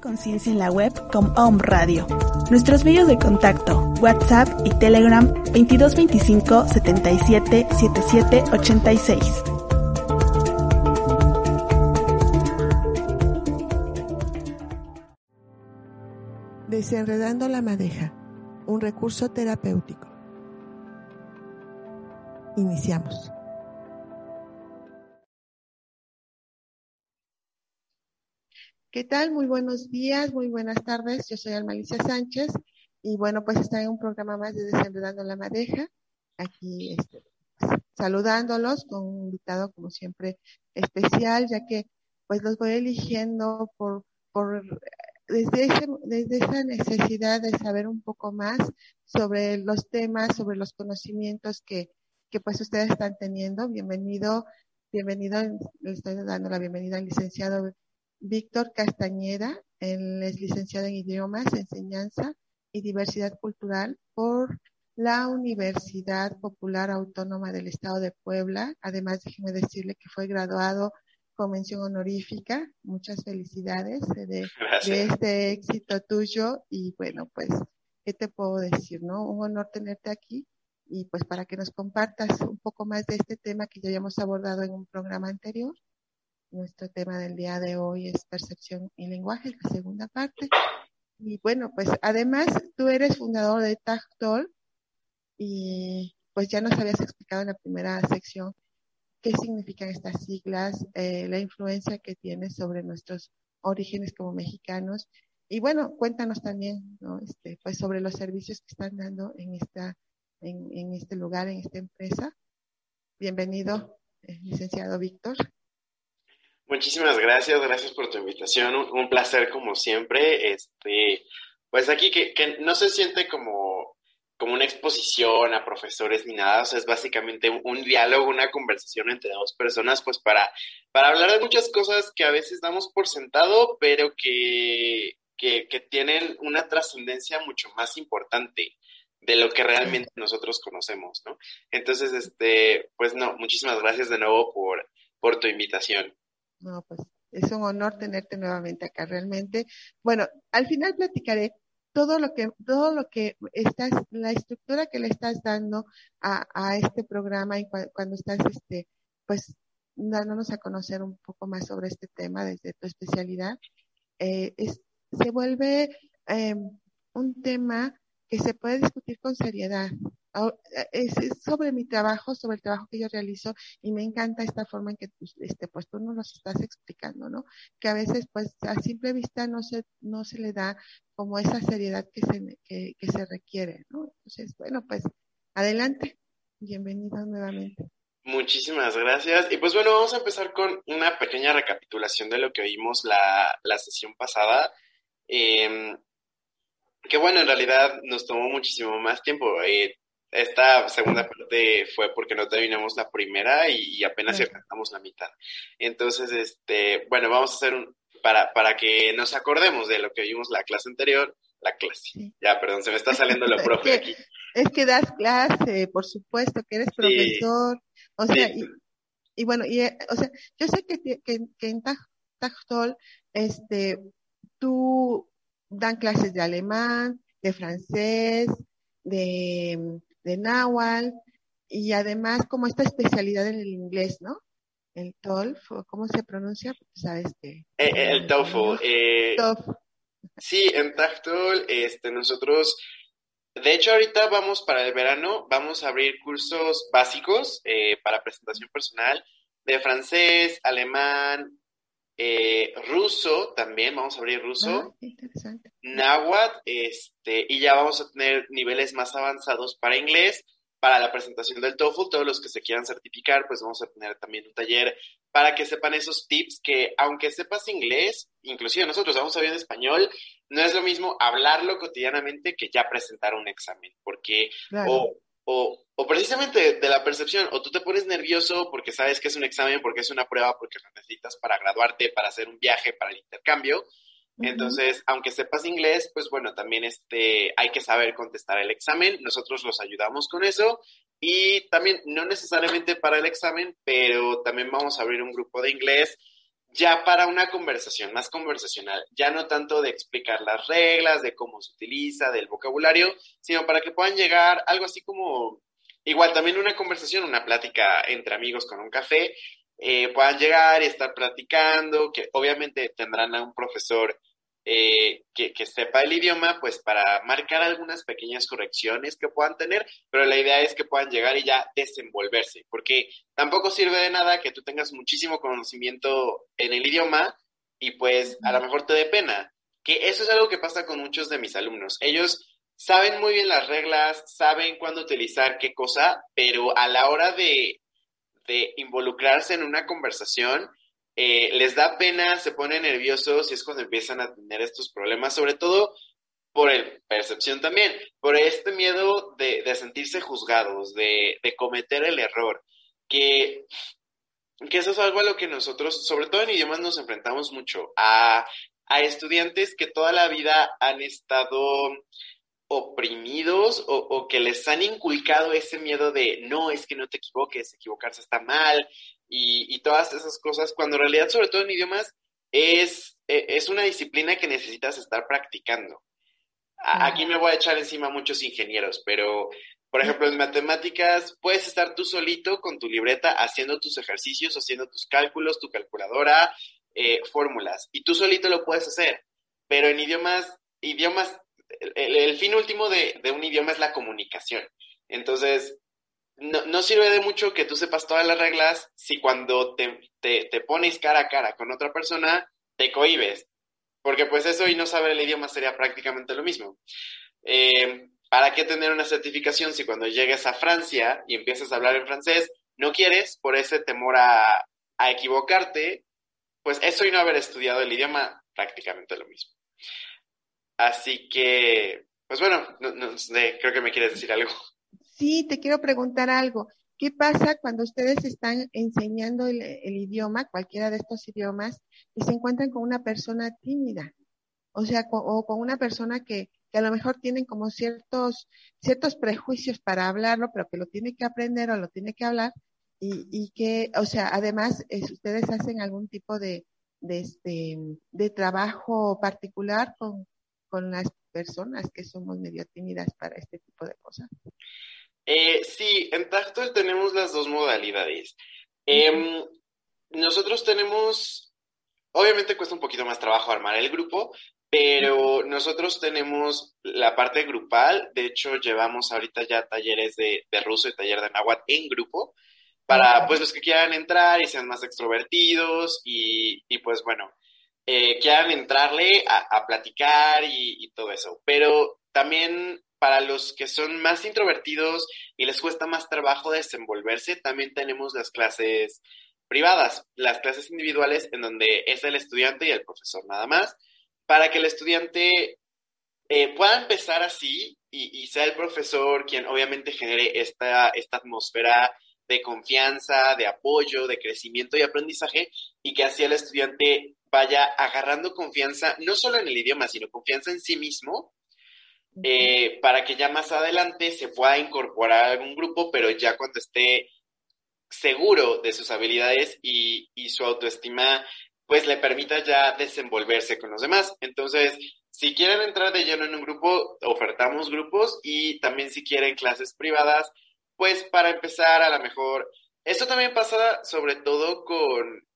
Conciencia en la web con Om Radio. Nuestros medios de contacto, WhatsApp y Telegram 2225 77 77 86. Desenredando la madeja, un recurso terapéutico. Iniciamos. ¿Qué tal? Muy buenos días, muy buenas tardes. Yo soy Almalicia Sánchez y bueno, pues está en un programa más de Desenredando la Madeja. Aquí este, saludándolos con un invitado como siempre especial, ya que pues los voy eligiendo por, por desde, ese, desde esa necesidad de saber un poco más sobre los temas, sobre los conocimientos que, que pues ustedes están teniendo. Bienvenido, bienvenido, le estoy dando la bienvenida al licenciado Víctor Castañeda, él es licenciado en idiomas, enseñanza y diversidad cultural por la Universidad Popular Autónoma del Estado de Puebla. Además, déjeme decirle que fue graduado con mención honorífica. Muchas felicidades de, de, este éxito tuyo. Y bueno, pues, ¿qué te puedo decir, no? Un honor tenerte aquí y pues para que nos compartas un poco más de este tema que ya habíamos abordado en un programa anterior. Nuestro tema del día de hoy es percepción y lenguaje, la segunda parte. Y bueno, pues además tú eres fundador de Tactol y pues ya nos habías explicado en la primera sección qué significan estas siglas, eh, la influencia que tiene sobre nuestros orígenes como mexicanos. Y bueno, cuéntanos también, ¿no? Este, pues sobre los servicios que están dando en esta, en, en este lugar, en esta empresa. Bienvenido, eh, licenciado Víctor. Muchísimas gracias, gracias por tu invitación, un, placer como siempre. Este, pues aquí que, no se siente como, como una exposición a profesores ni nada, o sea, es básicamente un, un, diálogo, una conversación entre dos personas, pues para, para hablar de muchas cosas que a veces damos por sentado, pero que, que, que tienen una trascendencia mucho más importante de lo que realmente nosotros conocemos, ¿no? Entonces, este, pues no, muchísimas gracias de nuevo por, por tu invitación. No, pues es un honor tenerte nuevamente acá realmente. Bueno, al final platicaré todo lo que, todo lo que estás, la estructura que le estás dando a, a este programa y cu cuando estás, este, pues, dándonos a conocer un poco más sobre este tema desde tu especialidad, eh, es, se vuelve eh, un tema que se puede discutir con seriedad. Es, es, sobre mi trabajo, sobre el trabajo que yo realizo y me encanta esta forma en que este, pues tú nos estás explicando, ¿no? Que a veces pues a simple vista no se, no se le da como esa seriedad que se, que, que se requiere, ¿no? Entonces, bueno, pues adelante. Bienvenido nuevamente. Muchísimas gracias. Y pues bueno, vamos a empezar con una pequeña recapitulación de lo que oímos la, la sesión pasada. Eh, que bueno, en realidad nos tomó muchísimo más tiempo. Eh, esta segunda parte fue porque no terminamos la primera y, apenas sí. alcanzamos la mitad. Entonces, este, bueno, vamos a hacer un, para, para que nos acordemos de lo que vimos la clase anterior, la clase. Sí. Ya, perdón, se me está saliendo lo profe es que, aquí. Es que das clase, por supuesto, que eres profesor. O sea, y, y, bueno, y, o sea, yo sé que, que, que en Tajtol, este, tú dan clases de alemán, de francés, de, de náhuatl, y además como esta especialidad en el inglés, ¿no? El TOEFL, ¿cómo se pronuncia? Sabes que... Eh, eh, el TOEFL. Eh, sí, en TOEFL, este, nosotros, de hecho ahorita vamos para el verano, vamos a abrir cursos básicos para presentación personal de francés, alemán, ruso también, vamos a abrir ruso. Ah. Náhuatl, este, y ya vamos a tener niveles más avanzados para inglés para la presentación del TOEFL, todos los que se quieran certificar, pues vamos a tener también un taller para que sepan esos tips que aunque sepas inglés, inclusive nosotros vamos a ver en español, no es lo mismo hablarlo cotidianamente que ya presentar un examen, porque o, o, o, precisamente de la percepción, o tú te pones nervioso porque sabes que es un examen, porque es una prueba, porque lo necesitas para graduarte, para hacer un viaje, para el intercambio, entonces, aunque sepas inglés, pues bueno, también este, hay que saber contestar el examen. Nosotros los ayudamos con eso. Y también, no necesariamente para el examen, pero también vamos a abrir un grupo de inglés ya para una conversación más conversacional, ya no tanto de explicar las reglas, de cómo se utiliza, del vocabulario, sino para que puedan llegar algo así como, igual también una conversación, una plática entre amigos con un café, eh, puedan llegar y estar platicando, que obviamente tendrán a un profesor eh, que, sepa el idioma, pues para marcar algunas pequeñas correcciones que puedan tener, pero la idea es que puedan llegar y ya desenvolverse, porque tampoco sirve de nada que tú tengas muchísimo conocimiento en el idioma y pues a lo mejor te dé pena, que eso es algo que pasa con muchos de mis alumnos. Ellos saben muy bien las reglas, saben cuándo utilizar qué cosa, pero a la hora de, de involucrarse en una conversación, eh, les da pena, se ponen nerviosos y es cuando empiezan a tener estos problemas, sobre todo por el percepción también, por este miedo de, sentirse juzgados, de, cometer el error, que, eso es algo a lo que nosotros, sobre todo en idiomas, nos enfrentamos mucho, a, estudiantes que toda la vida han estado oprimidos o, o, que les han inculcado ese miedo de no, es que no te equivoques, equivocarse está mal, y, todas esas cosas, cuando en realidad, sobre todo en idiomas, es, e, es una disciplina que necesitas estar practicando. Aquí me voy a echar encima muchos ingenieros, pero, por ejemplo, en matemáticas puedes estar tú solito con tu libreta haciendo tus ejercicios, haciendo tus cálculos, tu calculadora, eh, fórmulas, y tú solito lo puedes hacer. Pero en idiomas, idiomas, el, fin último de, de, un idioma es la comunicación. Entonces, no, sirve de mucho que tú sepas todas las reglas si cuando te, te, pones cara a cara con otra persona te cohibes, porque pues eso y no saber el idioma sería prácticamente lo mismo. Eh, ¿Para qué tener una certificación si cuando llegues a Francia y empiezas a hablar en francés no quieres por ese temor a, a equivocarte? Pues eso y no haber estudiado el idioma prácticamente lo mismo. Así que, pues bueno, no, creo que me quieres decir algo. Sí, te quiero preguntar algo. ¿Qué pasa cuando ustedes están enseñando el, idioma, cualquiera de estos idiomas, y se encuentran con una persona tímida? O sea, o con una persona que, que a lo mejor tienen como ciertos, ciertos prejuicios para hablarlo, pero que lo tiene que aprender o lo tiene que hablar, y, y que, o sea, además, ustedes hacen algún tipo de, de, este, de trabajo particular con, con las personas que somos medio tímidas para este tipo de cosas. Eh, sí, en Tactol tenemos las dos modalidades. Em, nosotros tenemos, obviamente cuesta un poquito más trabajo armar el grupo, pero nosotros tenemos la parte grupal, de hecho llevamos ahorita ya talleres de, ruso y taller de náhuatl en grupo, para pues los que quieran entrar y sean más extrovertidos y, pues bueno, eh, quieran entrarle a, platicar y, y, todo eso. Pero también para los que son más introvertidos y les cuesta más trabajo desenvolverse, también tenemos las clases privadas, las clases individuales en donde es el estudiante y el profesor nada más, para que el estudiante eh, pueda empezar así y, sea el profesor quien obviamente genere esta, esta atmósfera de confianza, de apoyo, de crecimiento y aprendizaje, y que así el estudiante vaya agarrando confianza, no solo en el idioma, sino confianza en sí mismo, eh, para que ya más adelante se pueda incorporar a algún grupo, pero ya cuando esté seguro de sus habilidades y, su autoestima, pues le permita ya desenvolverse con los demás. Entonces, si quieren entrar de lleno en un grupo, ofertamos grupos y también si quieren clases privadas, pues para empezar, a lo mejor, esto también pasa sobre todo con,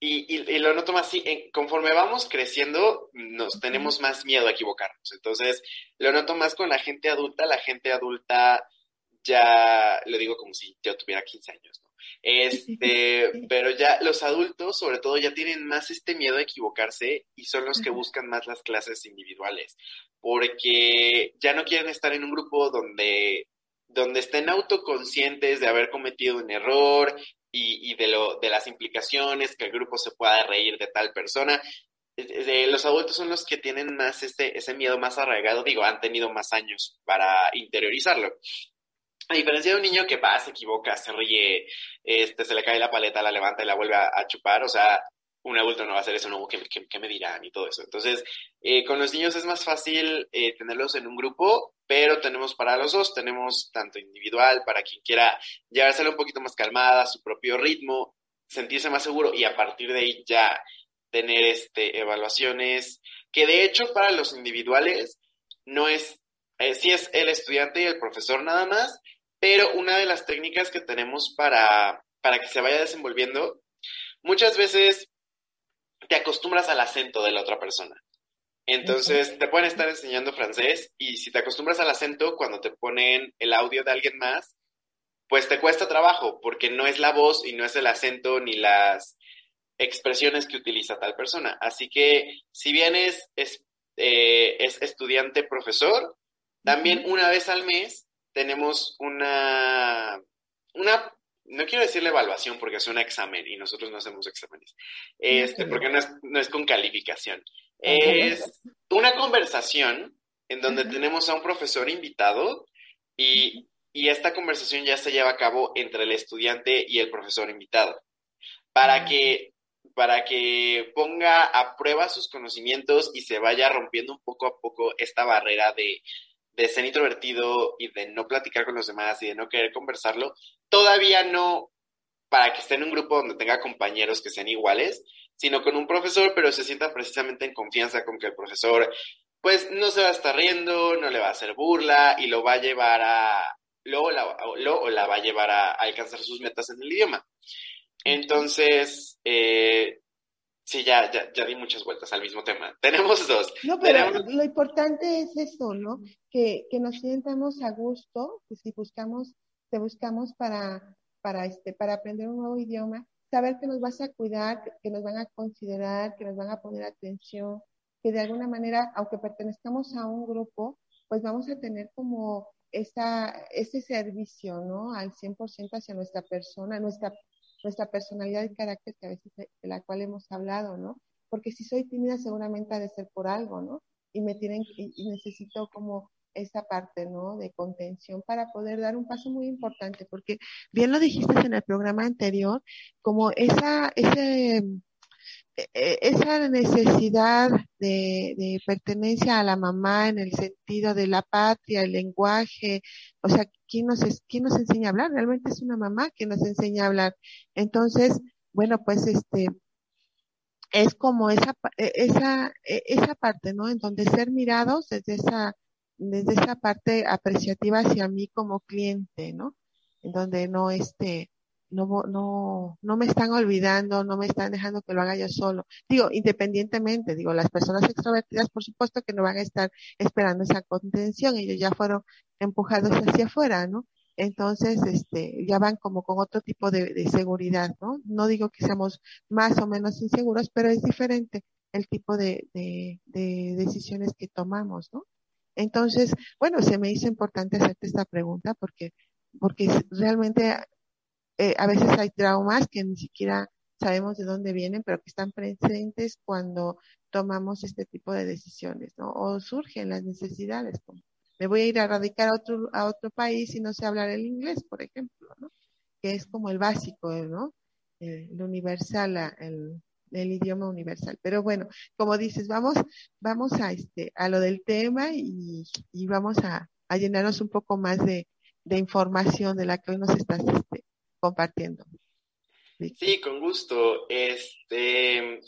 y, y, lo noto más así, conforme vamos creciendo, nos tenemos más miedo a equivocarnos. Entonces, lo noto más con la gente adulta. La gente adulta ya, lo digo como si yo tuviera 15 años, ¿no? Este, pero ya los adultos, sobre todo, ya tienen más este miedo a equivocarse y son los que buscan más las clases individuales, porque ya no quieren estar en un grupo donde, donde estén autoconscientes de haber cometido un error y, de, lo, de las implicaciones, que el grupo se pueda reír de tal persona. los adultos son los que tienen más este, ese miedo más arraigado, digo, han tenido más años para interiorizarlo. A diferencia de un niño que va, se equivoca, se ríe, este, se le cae la paleta, la levanta y la vuelve a, chupar, o sea, un adulto no va a hacer eso, no, ¿qué, qué, me dirán? Y todo eso. Entonces, eh, con los niños es más fácil eh, tenerlos en un grupo, pero tenemos para los dos, tenemos tanto individual, para quien quiera llevárselo un poquito más calmada, su propio ritmo, sentirse más seguro y a partir de ahí ya tener este, evaluaciones, que de hecho para los individuales no es, eh, sí es el estudiante y el profesor nada más, pero una de las técnicas que tenemos para, para que se vaya desenvolviendo, muchas veces te acostumbras al acento de la otra persona. Entonces, te pueden estar enseñando francés y si te acostumbras al acento, cuando te ponen el audio de alguien más, pues te cuesta trabajo porque no es la voz y no es el acento ni las expresiones que utiliza tal persona. Así que, si bien es, es, eh, es estudiante profesor, también una vez al mes tenemos una, una, no quiero decirle evaluación porque es un examen y nosotros no hacemos exámenes, este, porque no es, no es con calificación. Es una conversación en donde tenemos a un profesor invitado y, y esta conversación ya se lleva a cabo entre el estudiante y el profesor invitado. Para que para que ponga a prueba sus conocimientos y se vaya rompiendo un poco a poco esta barrera de, de ser introvertido y de no platicar con los demás y de no querer conversarlo, todavía no para que esté en un grupo donde tenga compañeros que sean iguales, sino con un profesor, pero se sienta precisamente en confianza con que el profesor, pues no se va a estar riendo, no le va a hacer burla y lo va a llevar a, luego la, lo, la va a llevar a, alcanzar sus metas en el idioma. Entonces, eh, Sí, ya, ya, ya di muchas vueltas al mismo tema. Tenemos dos. No, pero lo importante es eso, ¿no? Que, que nos sientamos a gusto, que si buscamos, te buscamos para, para, este, para aprender un nuevo idioma, saber que nos vas a cuidar, que nos van a considerar, que nos van a poner atención, que de alguna manera, aunque pertenezcamos a un grupo, pues vamos a tener como esa, ese servicio, ¿no? Al 100% hacia nuestra persona, nuestra nuestra personalidad y carácter que a veces de, la cual hemos hablado, ¿no? Porque si soy tímida seguramente ha de ser por algo, ¿no? Y me tienen y, necesito como esa parte, ¿no? De contención para poder dar un paso muy importante, porque bien lo dijiste en el programa anterior, como esa, ese, esa necesidad de, de, pertenencia a la mamá en el sentido de la patria, el lenguaje, o sea, ¿quién nos, quién nos enseña a hablar? Realmente es una mamá que nos enseña a hablar. Entonces, bueno, pues este, es como esa, e, esa, esa parte, ¿no? En donde ser mirados desde esa, desde esa parte apreciativa hacia mí como cliente, ¿no? En donde no, este, no, no, no me están olvidando, no me están dejando que lo haga yo solo. Digo, independientemente, digo, las personas extrovertidas, por supuesto que no van a estar esperando esa contención, ellos ya fueron empujados hacia afuera, ¿no? Entonces, este, ya van como con otro tipo de, seguridad, ¿no? No digo que seamos más o menos inseguros, pero es diferente el tipo de, de, de decisiones que tomamos, ¿no? Entonces, bueno, se me hizo importante hacerte esta pregunta porque, porque realmente eh, a veces hay traumas que ni siquiera sabemos de dónde vienen, pero que están presentes cuando tomamos este tipo de decisiones, ¿no? O surgen las necesidades, como me voy a ir a radicar a otro, a otro país y no sé hablar el inglés, por ejemplo, ¿no? Que es como el básico, ¿no? El, universal, el, el idioma universal. Pero bueno, como dices, vamos, vamos a este, a lo del tema y, y vamos a, a llenarnos un poco más de, de información de la que hoy nos estás este, compartiendo. Sí, con gusto. Este,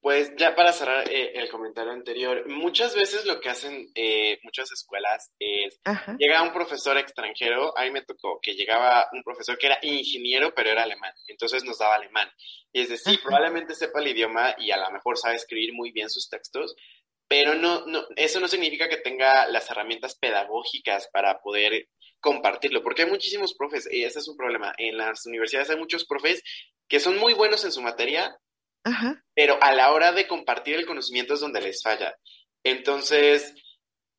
Pues ya para cerrar eh, el comentario anterior, muchas veces lo que hacen eh, muchas escuelas es, llega un profesor extranjero, a mí me tocó que llegaba un profesor que era ingeniero, pero era alemán, entonces nos daba alemán. Y es decir, probablemente sepa el idioma y a lo mejor sabe escribir muy bien sus textos, pero no, no, eso no significa que tenga las herramientas pedagógicas para poder compartirlo, porque hay muchísimos profes, y ese es un problema. En las universidades hay muchos profes que son muy buenos en su materia, pero a la hora de compartir el conocimiento es donde les falla. Entonces,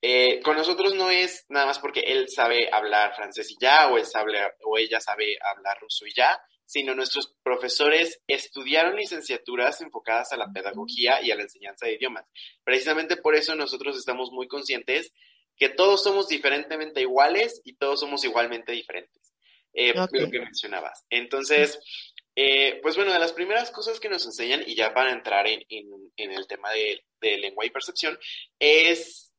eh, con nosotros no es nada más porque él sabe hablar francés y ya, o él sabe, o ella sabe hablar ruso y ya, sino nuestros profesores estudiaron licenciaturas enfocadas a la pedagogía y a la enseñanza de idiomas. Precisamente por eso nosotros estamos muy conscientes que todos somos diferentemente iguales y todos somos igualmente diferentes. Eh, Lo que mencionabas. Entonces, eh, pues bueno, de las primeras cosas que nos enseñan, y ya para entrar en, el tema de, lengua y percepción, es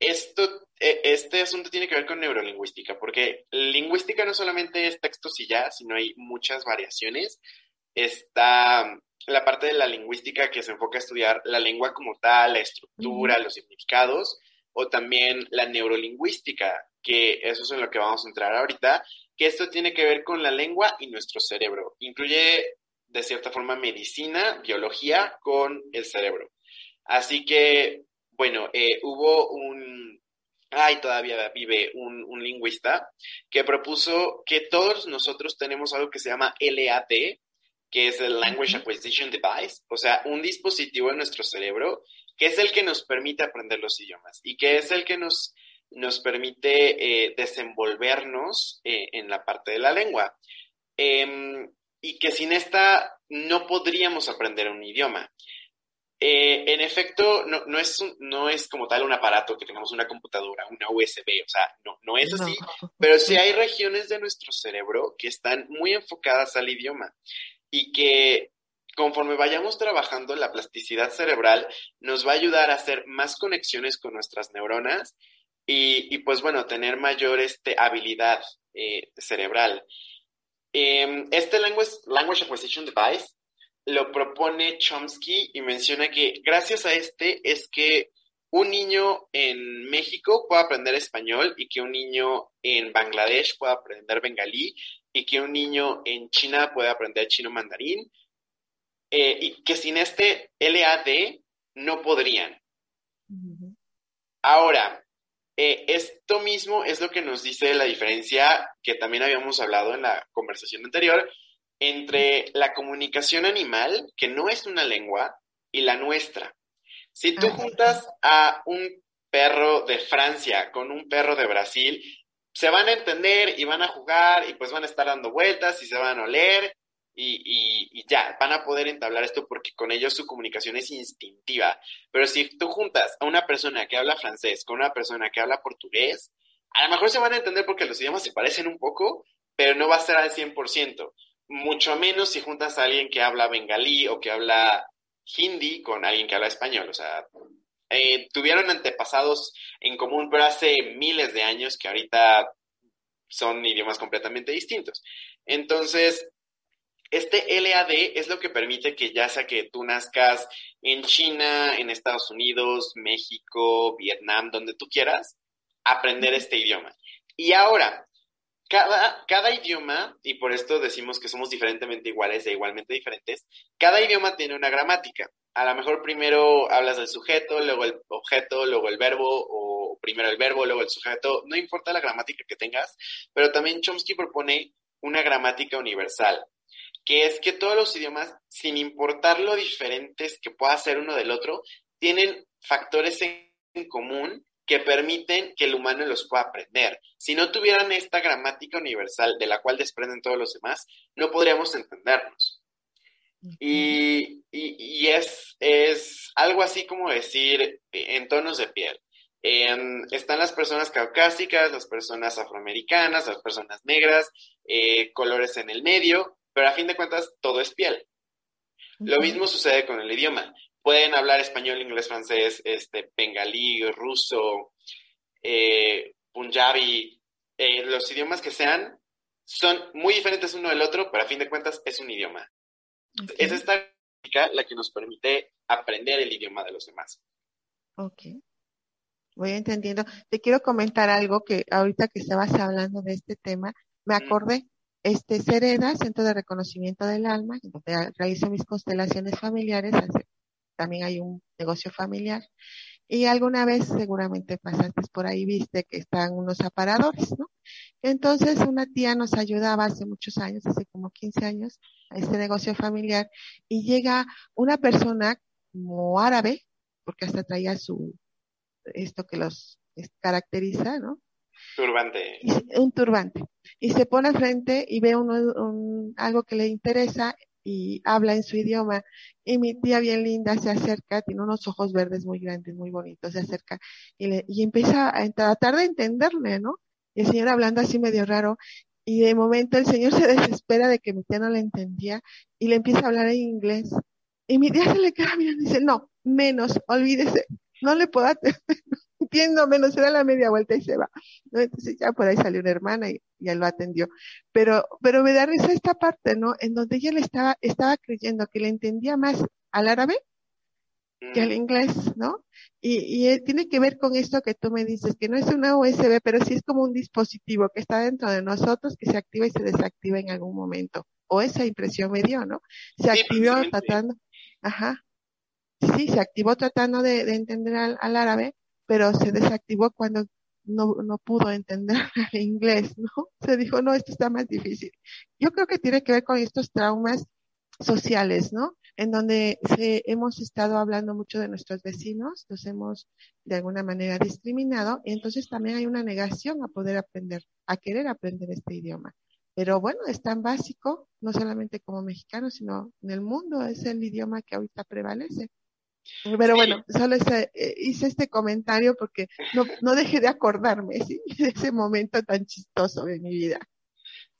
esto, e, este asunto tiene que ver con neurolingüística, porque lingüística no solamente es textos y ya, sino hay muchas variaciones. Está la parte de la lingüística que se enfoca a estudiar la lengua como tal, la estructura, los significados, o también la neurolingüística, que eso es en lo que vamos a entrar ahorita, que esto tiene que ver con la lengua y nuestro cerebro. Incluye, de cierta forma, medicina, biología con el cerebro. Así que, bueno, eh, hubo un, ay, todavía vive un, un, lingüista que propuso que todos nosotros tenemos algo que se llama LAD, que es el Language Acquisition Device, o sea, un dispositivo en nuestro cerebro que es el que nos permite aprender los idiomas y que es el que nos nos permite eh, desenvolvernos eh, en la parte de la lengua. Em, y que sin esta no podríamos aprender un idioma. Eh, en efecto, no, es no es como tal un aparato que tengamos una computadora, una USB, o sea, no, no es así, pero sí hay regiones de nuestro cerebro que están muy enfocadas al idioma y que conforme vayamos trabajando la plasticidad cerebral, nos va a ayudar a hacer más conexiones con nuestras neuronas y, pues bueno, tener mayor este, habilidad eh, cerebral. Em, este language, language Acquisition Device lo propone Chomsky y menciona que gracias a este es que un niño en México pueda aprender español y que un niño en Bangladesh pueda aprender bengalí y que un niño en China pueda aprender chino mandarín eh, y que sin este LAD no podrían. Ahora, eh, esto mismo es lo que nos dice la diferencia que también habíamos hablado en la conversación anterior entre la comunicación animal, que no es una lengua, y la nuestra. Si tú juntas a un perro de Francia con un perro de Brasil, se van a entender y van a jugar y pues van a estar dando vueltas y se van a oler y, ya, van a poder entablar esto porque con ellos su comunicación es instintiva. Pero si tú juntas a una persona que habla francés con una persona que habla portugués, a lo mejor se van a entender porque los idiomas se parecen un poco, pero no va a ser al 100%. Mucho menos si juntas a alguien que habla bengalí o que habla hindi con alguien que habla español. O sea, eh, tuvieron antepasados en común, pero hace miles de años que ahorita son idiomas completamente distintos. Entonces, este LAD es lo que permite que ya sea que tú nazcas en China, en Estados Unidos, México, Vietnam, donde tú quieras, aprender este idioma. Y ahora, cada, cada idioma, y por esto decimos que somos diferentemente iguales e igualmente diferentes, cada idioma tiene una gramática. A lo mejor primero hablas del sujeto, luego el objeto, luego el verbo, o primero el verbo, luego el sujeto, no importa la gramática que tengas, pero también Chomsky propone una gramática universal que es que todos los idiomas, sin importar lo diferentes que pueda ser uno del otro, tienen factores en común que permiten que el humano los pueda aprender. Si no tuvieran esta gramática universal de la cual desprenden todos los demás, no podríamos entendernos. Y, es, es, algo así como decir en tonos de piel. están las personas caucásicas, las personas afroamericanas, las personas negras, eh, colores en el medio, pero a fin de cuentas todo es piel. Lo mismo sucede con el idioma. Pueden hablar español, inglés, francés, este, bengalí, ruso, eh, punjabi, eh, los idiomas que sean, son muy diferentes uno del otro, pero a fin de cuentas es un idioma. Es esta la que nos permite aprender el idioma de los demás. Ok. Voy entendiendo. Te quiero comentar algo que ahorita que estabas hablando de este tema, me acordé. Este Sereda, Centro de Reconocimiento del Alma, donde realizo mis constelaciones familiares, también hay un negocio familiar. Y alguna vez seguramente pasaste por ahí, viste que están unos aparadores, ¿no? Entonces una tía nos ayudaba hace muchos años, hace como 15 años, a este negocio familiar y llega una persona como árabe, porque hasta traía su, esto que los caracteriza, ¿no? Turbante. un turbante. Y se pone frente y ve un, algo que le interesa y habla en su idioma. Y mi tía bien linda se acerca, tiene unos ojos verdes muy grandes, muy bonitos, se acerca y, le, y empieza a tratar de entenderle, ¿no? Y el señor hablando así medio raro. Y de momento el señor se desespera de que mi tía no le entendía y le empieza a hablar en inglés. Y mi tía se le queda mirando y dice, no, menos, olvídese, no le puedo atender entiendo menos, se da la media vuelta y se va. ¿no? Entonces ya por ahí salió una hermana y ya lo atendió. Pero, pero me da risa esta parte, ¿no? En donde ella le estaba, estaba creyendo que le entendía más al árabe que al inglés, ¿no? Y, y eh, tiene que ver con esto que tú me dices, que no es una USB, pero sí es como un dispositivo que está dentro de nosotros que se activa y se desactiva en algún momento. O esa impresión me dio, ¿no? Se activó tratando, ajá, sí, se activó tratando de, de entender al, al, árabe, pero se desactivó cuando no, no pudo entender el inglés, ¿no? Se dijo, no, esto está más difícil. Yo creo que tiene que ver con estos traumas sociales, ¿no? En donde se, hemos estado hablando mucho de nuestros vecinos, los hemos de alguna manera discriminado, y entonces también hay una negación a poder aprender, a querer aprender este idioma. Pero bueno, es tan básico, no solamente como mexicano, sino en el mundo, es el idioma que ahorita prevalece. Pero bueno, solo ese, eh, hice este comentario porque no, no dejé de acordarme ¿sí? de ese momento tan chistoso de mi vida.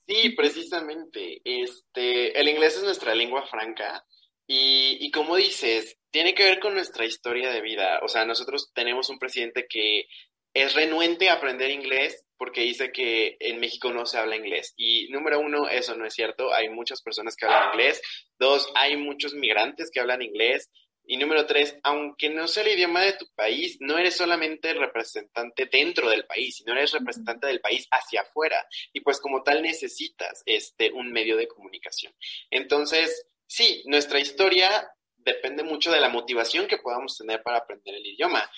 Sí, precisamente. Este, el inglés es nuestra lengua franca y, y como dices, tiene que ver con nuestra historia de vida. O sea, nosotros tenemos un presidente que es renuente a aprender inglés porque dice que en México no se habla inglés. Y número uno, eso no es cierto. Hay muchas personas que hablan inglés. Dos, hay muchos migrantes que hablan inglés. Y número tres, aunque no sea el idioma de tu país, no eres solamente representante dentro del país, sino eres representante del país hacia afuera. Y pues como tal necesitas este, un medio de comunicación. Entonces, sí, nuestra historia depende mucho de la motivación que podamos tener para aprender el idioma.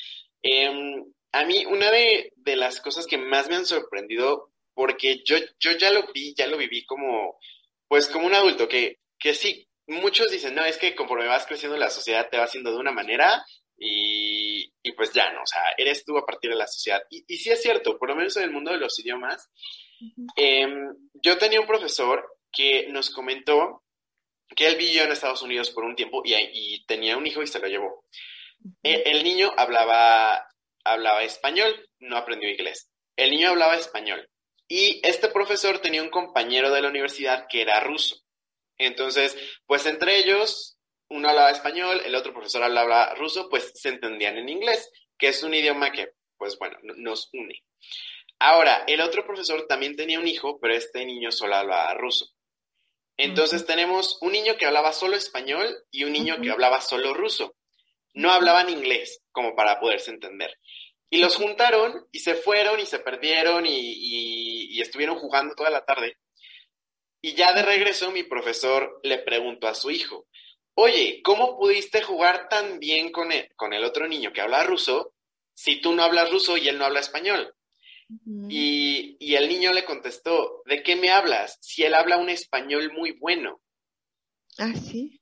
Eh, a mí, una de, de, las cosas que más me han sorprendido, porque yo, yo ya lo vi, ya lo viví como, pues como un adulto, que, que sí, muchos dicen, no, es que conforme vas creciendo la sociedad te va haciendo de una manera y, y pues ya no, o sea, eres tú a partir de la sociedad. Y, y sí es cierto, por lo menos en el mundo de los idiomas, uh -huh. eh, yo tenía un profesor que nos comentó que él vivió en Estados Unidos por un tiempo y, y tenía un hijo y se lo llevó. Uh -huh. el, el niño hablaba, hablaba español, no aprendió inglés. El niño hablaba español. Y este profesor tenía un compañero de la universidad que era ruso. Entonces, pues entre ellos, uno hablaba español, el otro profesor hablaba ruso, pues se entendían en inglés, que es un idioma que, pues bueno, nos une. Ahora, el otro profesor también tenía un hijo, pero este niño solo hablaba ruso. Entonces uh -huh. tenemos un niño que hablaba solo español y un niño uh -huh. que hablaba solo ruso. No hablaban inglés como para poderse entender. Y los juntaron y se fueron y se perdieron y, y, y estuvieron jugando toda la tarde. Y ya de regreso mi profesor le preguntó a su hijo, oye, ¿cómo pudiste jugar tan bien con el, con el otro niño que habla ruso si tú no hablas ruso y él no habla español? Uh -huh. y, y, el niño le contestó, ¿de qué me hablas? Si él habla un español muy bueno. Ah, sí.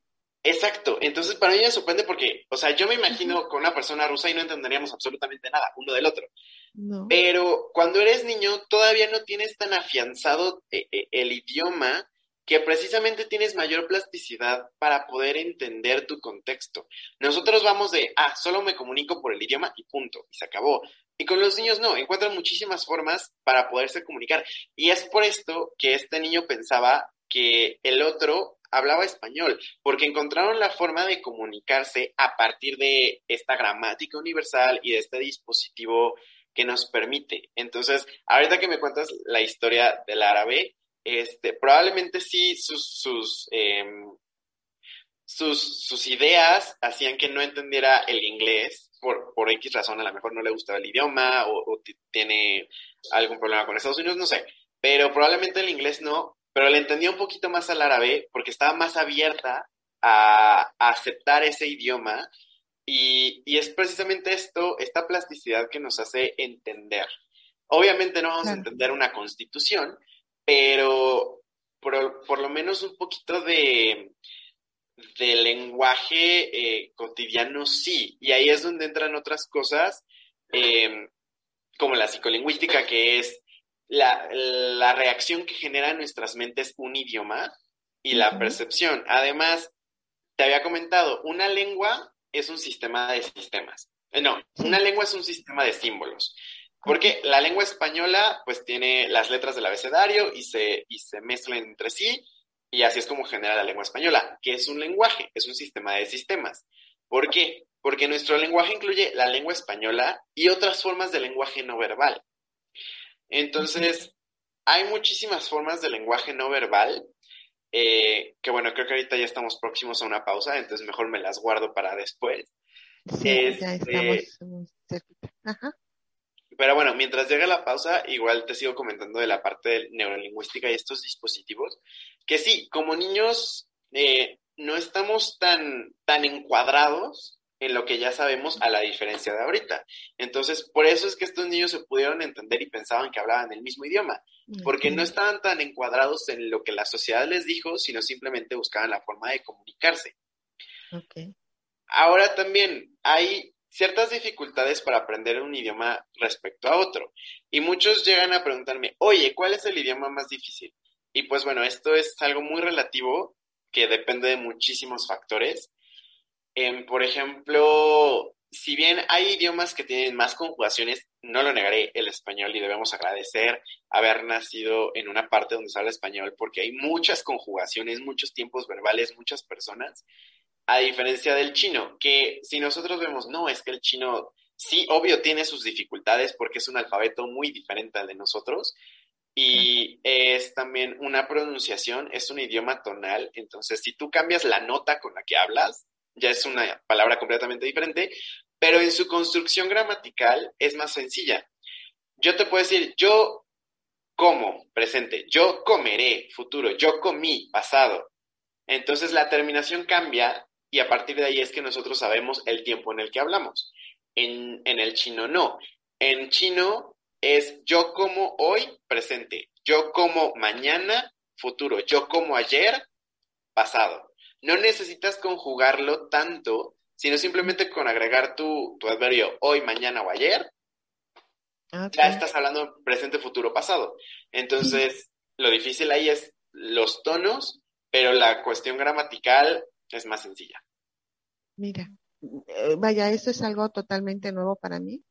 Exacto. Entonces para mí me sorprende porque, o sea, yo me imagino con una persona rusa y no entenderíamos absolutamente nada uno del otro. No. Pero cuando eres niño todavía no tienes tan afianzado eh, eh, el idioma que precisamente tienes mayor plasticidad para poder entender tu contexto. Nosotros vamos de, ah, solo me comunico por el idioma y punto, y se acabó. Y con los niños no, encuentran muchísimas formas para poderse comunicar. Y es por esto que este niño pensaba que el otro hablaba español, porque encontraron la forma de comunicarse a partir de esta gramática universal y de este dispositivo que nos permite. Entonces, ahorita que me cuentas la historia del árabe, este, probablemente sí sus, sus, eh, sus, sus ideas hacían que no entendiera el inglés por, por X razón, a lo mejor no le gustaba el idioma o, tiene algún problema con Estados Unidos, no sé, pero probablemente el inglés no, pero le entendía un poquito más al árabe porque estaba más abierta a, aceptar ese idioma y, y, es precisamente esto, esta plasticidad que nos hace entender. Obviamente no vamos a entender una constitución, pero por, por, lo menos un poquito de, de lenguaje eh, cotidiano sí. Y ahí es donde entran otras cosas, em, como la psicolingüística, que es la, la, reacción que genera en nuestras mentes un idioma y la percepción. Además, te había comentado, una lengua es un sistema de sistemas. Eh, no, una lengua es un sistema de símbolos. Porque la lengua española, pues tiene las letras del abecedario y se, y se mezclan entre sí y así es como genera la lengua española, que es un lenguaje, es un sistema de sistemas. ¿Por qué? Porque nuestro lenguaje incluye la lengua española y otras formas de lenguaje no verbal. Entonces, hay muchísimas formas de lenguaje no verbal, eh, que bueno, creo que ahorita ya estamos próximos a una pausa, entonces mejor me las guardo para después. Sí, ya este, estamos Ajá. Pero bueno, mientras llega la pausa, igual te sigo comentando de la parte de neurolingüística y estos dispositivos, que sí, como niños eh, no estamos tan, tan encuadrados en lo que ya sabemos a la diferencia de ahorita. Entonces, por eso es que estos niños se pudieron entender y pensaban que hablaban el mismo idioma, porque no estaban tan encuadrados en lo que la sociedad les dijo, sino simplemente buscaban la forma de comunicarse. Ahora también hay ciertas dificultades para aprender un idioma respecto a otro. Y muchos llegan a preguntarme, oye, ¿cuál es el idioma más difícil? Y pues bueno, esto es algo muy relativo que depende de muchísimos factores. Em, por ejemplo, si bien hay idiomas que tienen más conjugaciones, no lo negaré, el español y debemos agradecer haber nacido en una parte donde se habla español porque hay muchas conjugaciones, muchos tiempos verbales, muchas personas a diferencia del chino, que si nosotros vemos, no, es que el chino sí, obvio, tiene sus dificultades porque es un alfabeto muy diferente al de nosotros y es también una pronunciación, es un idioma tonal, entonces si tú cambias la nota con la que hablas, ya es una palabra completamente diferente, pero en su construcción gramatical es más sencilla. Yo te puedo decir, yo como, presente, yo comeré, futuro, yo comí, pasado. Entonces la terminación cambia y a partir de ahí es que nosotros sabemos el tiempo en el que hablamos. En, el chino no. En chino es yo como hoy, presente. Yo como mañana, futuro. Yo como ayer, pasado. No necesitas conjugarlo tanto, sino simplemente con agregar tu, tu adverbio hoy, mañana o ayer. Ya estás hablando presente, futuro, pasado. Entonces, lo difícil ahí es los tonos, pero la cuestión gramatical es más sencilla. Mira, eh, vaya, eso es algo totalmente nuevo para mí.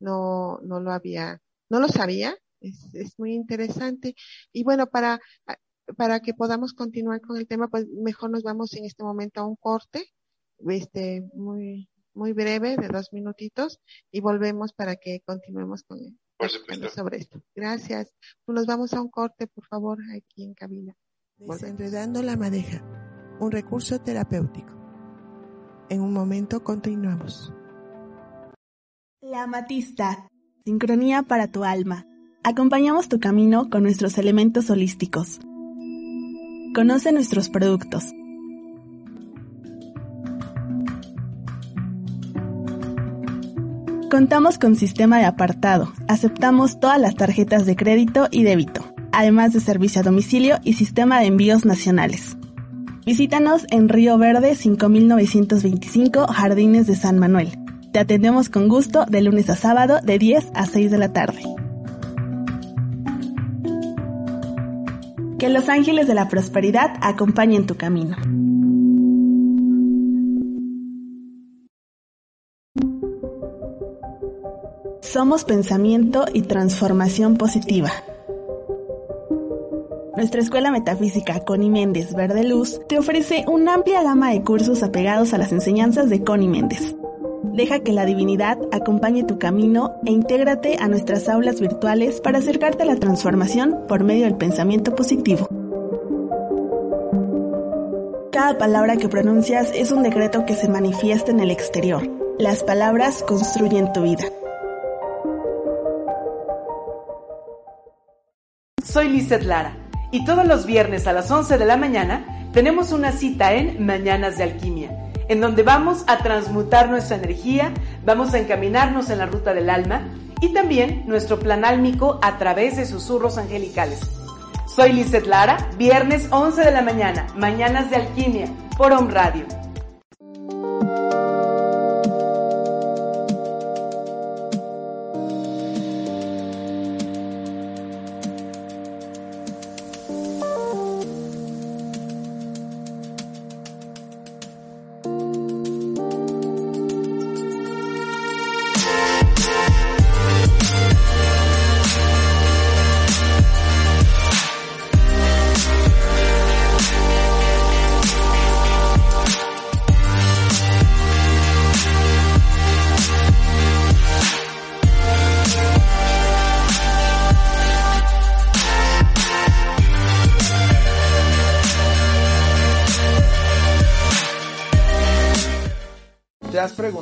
No, no lo había, no lo sabía. Es, es muy interesante. Y bueno, para, para que podamos continuar con el tema, pues mejor nos vamos en este momento a un corte, este, muy, muy breve, de dos minutitos, y volvemos para que continuemos con el, sobre esto. Gracias. Pues nos vamos a un corte, por favor, aquí en cabina. Desenredando la madeja, un recurso terapéutico. En un momento continuamos. La Matista, sincronía para tu alma. Acompañamos tu camino con nuestros elementos holísticos. Conoce nuestros productos. Contamos con sistema de apartado. Aceptamos todas las tarjetas de crédito y débito, además de servicio a domicilio y sistema de envíos nacionales. Visítanos en Río Verde 5925 Jardines de San Manuel. Te atendemos con gusto de lunes a sábado de 10 a 6 de la tarde. Que los ángeles de la prosperidad acompañen tu camino. Somos pensamiento y transformación positiva. Nuestra Escuela Metafísica Connie Méndez Verde Luz te ofrece una amplia gama de cursos apegados a las enseñanzas de Connie Méndez. Deja que la divinidad acompañe tu camino e intégrate a nuestras aulas virtuales para acercarte a la transformación por medio del pensamiento positivo. Cada palabra que pronuncias es un decreto que se manifiesta en el exterior. Las palabras construyen tu vida. Soy Lizeth Lara y todos los viernes a las 11 de la mañana tenemos una cita en Mañanas de Alquimia, en donde vamos a transmutar nuestra energía, vamos a encaminarnos en la ruta del alma y también nuestro plan álmico a través de susurros angelicales. Soy Lizeth Lara, viernes 11 de la mañana, Mañanas de Alquimia, por Radio.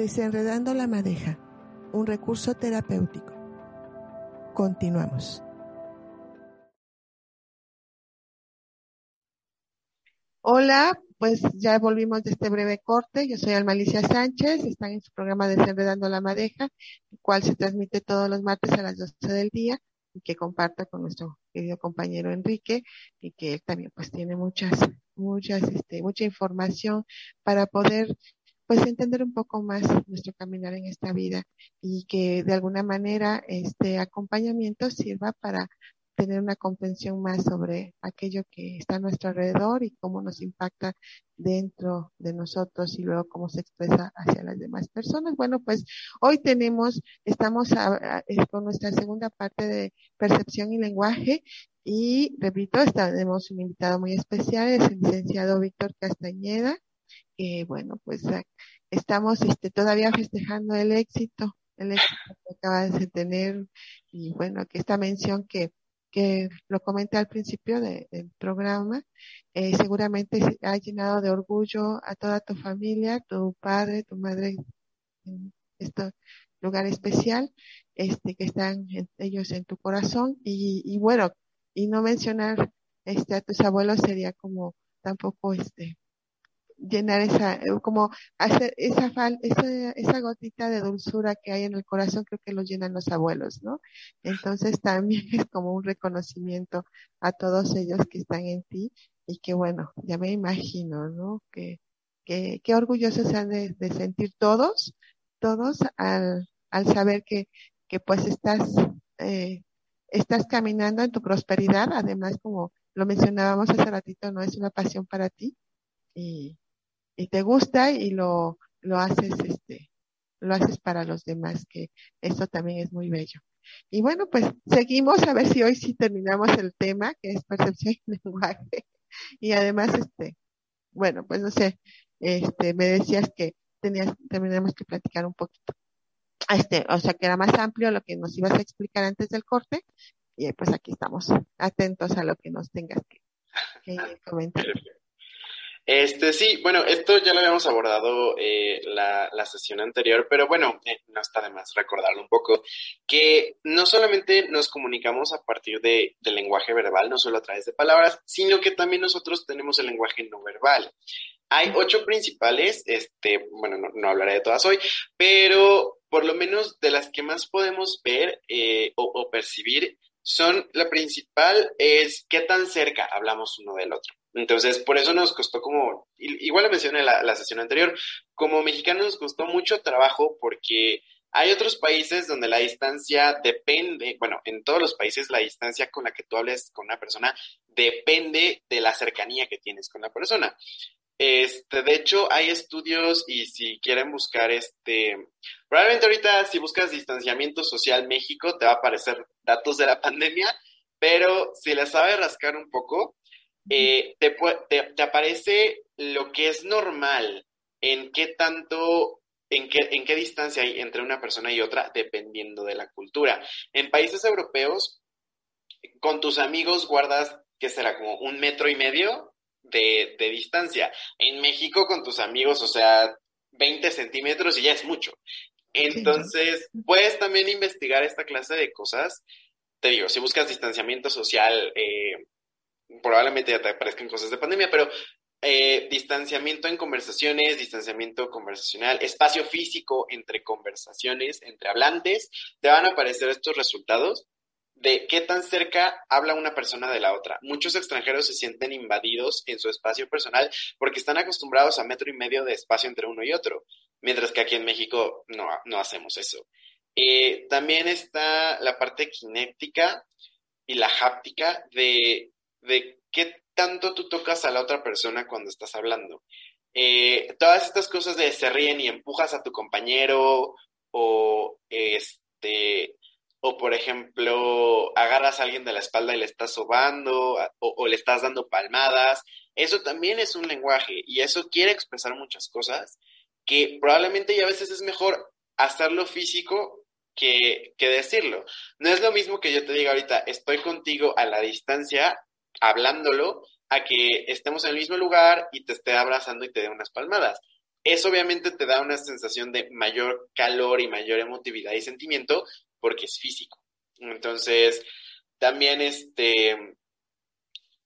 Desenredando la madeja, un recurso terapéutico. Continuamos. Hola, pues ya volvimos de este breve corte. Yo soy Almalicia Sánchez, están en su programa Desenredando la Madeja, el cual se transmite todos los martes a las 12 del día y que comparta con nuestro querido compañero Enrique y que él también pues tiene muchas, muchas, este, mucha información para poder pues entender un poco más nuestro caminar en esta vida y que de alguna manera este acompañamiento sirva para tener una comprensión más sobre aquello que está a nuestro alrededor y cómo nos impacta dentro de nosotros y luego cómo se expresa hacia las demás personas. Bueno, pues hoy tenemos, estamos con nuestra segunda parte de percepción y lenguaje y repito, tenemos un invitado muy especial, es el licenciado Víctor Castañeda que bueno, pues estamos este, todavía festejando el éxito, el éxito que acabas de tener. Y bueno, que esta mención que, que lo comenté al principio del programa, eh, seguramente ha llenado de orgullo a toda tu familia, tu padre, tu madre, en este lugar especial, este, que están ellos en tu corazón. Y, y bueno, y no mencionar este, a tus abuelos sería como tampoco este llenar esa, eh, como hacer esa, fal, esa, esa gotita de dulzura que hay en el corazón, creo que lo llenan los abuelos, ¿no? Entonces también es como un reconocimiento a todos ellos que están en ti y que bueno, ya me imagino, ¿no? Que, que, qué orgullosos han de, de, sentir todos, todos al, al saber que, que pues estás, eh, estás caminando en tu prosperidad, además como lo mencionábamos hace ratito, no es una pasión para ti y, y te gusta y lo, lo haces, este, lo haces para los demás, que eso también es muy bello. Y bueno, pues seguimos a ver si hoy sí terminamos el tema, que es percepción y lenguaje. Y además, este, bueno, pues no sé, este, me decías que tenías, terminamos que platicar un poquito. Este, o sea, que era más amplio lo que nos ibas a explicar antes del corte. Y pues aquí estamos atentos a lo que nos tengas que, que comentar. Este, sí, bueno, esto ya lo habíamos abordado eh, la, la, sesión anterior, pero bueno, eh, no está de más recordarlo un poco, que no solamente nos comunicamos a partir de, del lenguaje verbal, no solo a través de palabras, sino que también nosotros tenemos el lenguaje no verbal. Hay ocho principales, este, bueno, no, hablaré de todas hoy, pero por lo menos de las que más podemos ver eh, o, o percibir son, la principal es qué tan cerca hablamos uno del otro. Entonces, por eso nos costó como, igual lo mencioné en la, sesión anterior, como mexicanos nos costó mucho trabajo porque Hay otros países donde la distancia depende, bueno, en todos los países la distancia con la que tú hables con una persona depende de la cercanía que tienes con la persona. Este, de hecho, hay estudios y si quieren buscar este, probablemente ahorita si buscas distanciamiento social México te va a aparecer datos de la pandemia, pero si le sabes rascar un poco, eh, te, te, aparece lo que es normal, en qué tanto, en qué, en qué distancia hay entre una persona y otra, dependiendo de la cultura. En países europeos, con tus amigos guardas, que será como un metro y medio de, distancia. En México con tus amigos, o sea, 20 centímetros y ya es mucho. Entonces, puedes también investigar esta clase de cosas. Te digo, si buscas distanciamiento social, eh, probablemente ya te aparezcan cosas de pandemia, pero eh, distanciamiento en conversaciones, distanciamiento conversacional, espacio físico entre conversaciones, entre hablantes, te van a aparecer estos resultados de qué tan cerca habla una persona de la otra. Muchos extranjeros se sienten invadidos en su espacio personal porque están acostumbrados a metro y medio de espacio entre uno y otro, mientras que aquí en México no, no hacemos eso. Eh, también está la parte kinética y la háptica de, de qué tanto tú tocas a la otra persona cuando estás hablando. Eh, todas estas cosas de se ríen y empujas a tu compañero o este o por ejemplo, agarras a alguien de la espalda y le estás sobando o, le estás dando palmadas. Eso también es un lenguaje y eso quiere expresar muchas cosas que probablemente y a veces es mejor hacerlo físico que, que decirlo. No es lo mismo que yo te diga ahorita, estoy contigo a la distancia, hablándolo, a que estemos en el mismo lugar y te esté abrazando y te dé unas palmadas. Eso obviamente te da una sensación de mayor calor y mayor emotividad y sentimiento porque es físico. Entonces, también este,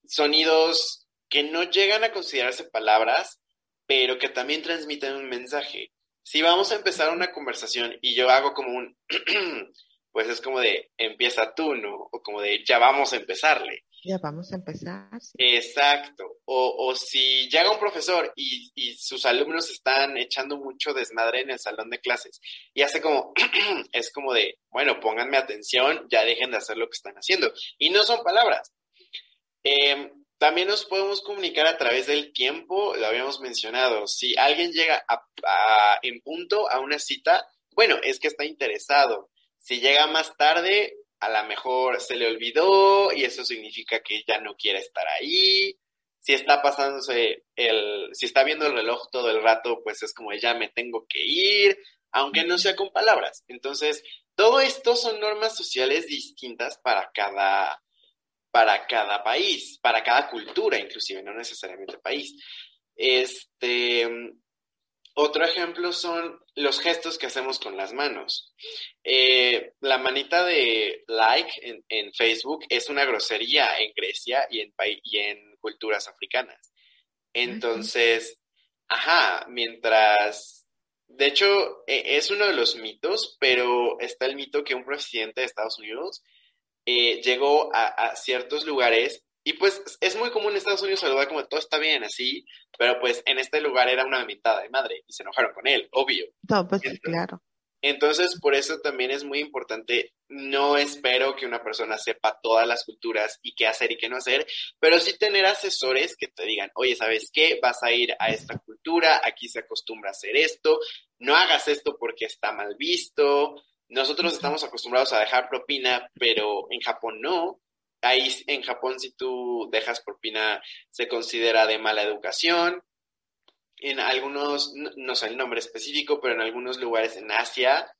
sonidos que no llegan a considerarse palabras, pero que también transmiten un mensaje. Si vamos a empezar una conversación y yo hago como un, pues es como de empieza tú, ¿no? O como de ya vamos a empezarle. Ya vamos a empezar. Exacto. O, o, si llega un profesor y, y, sus alumnos están echando mucho desmadre en el salón de clases y hace como, es como de, bueno, pónganme atención, ya dejen de hacer lo que están haciendo. Y no son palabras. Em, también nos podemos comunicar a través del tiempo, lo habíamos mencionado. Si alguien llega a, en punto a una cita, bueno, es que está interesado. Si llega más tarde, a lo mejor se le olvidó y eso significa que ya no quiere estar ahí. Si está pasándose el, si está viendo el reloj todo el rato, pues es como ya me tengo que ir, aunque no sea con palabras. Entonces, todo esto son normas sociales distintas para cada, para cada país, para cada cultura, inclusive, no necesariamente país. Este, otro ejemplo son los gestos que hacemos con las manos. Eh, la manita de like en, Facebook es una grosería en Grecia y en, y en culturas africanas. Entonces, ajá, mientras, de hecho, e, es uno de los mitos, pero está el mito que un presidente de Estados Unidos eh, llegó a ciertos lugares y pues es muy común en Estados Unidos saludar como todo está bien así, pero pues en este lugar era una mitad de madre y se enojaron con él, obvio. No, pues claro. Entonces, por eso también es muy importante, no espero que una persona sepa todas las culturas y qué hacer y qué no hacer, pero sí tener asesores que te digan, oye, ¿sabes qué? Vas a ir a esta cultura, aquí se acostumbra a hacer esto, no hagas esto porque está mal visto. Nosotros estamos acostumbrados a dejar propina, pero en Japón no ahí en Japón si tú dejas propina se considera de mala educación. En algunos, no, sé el nombre específico, pero en algunos lugares en Asia,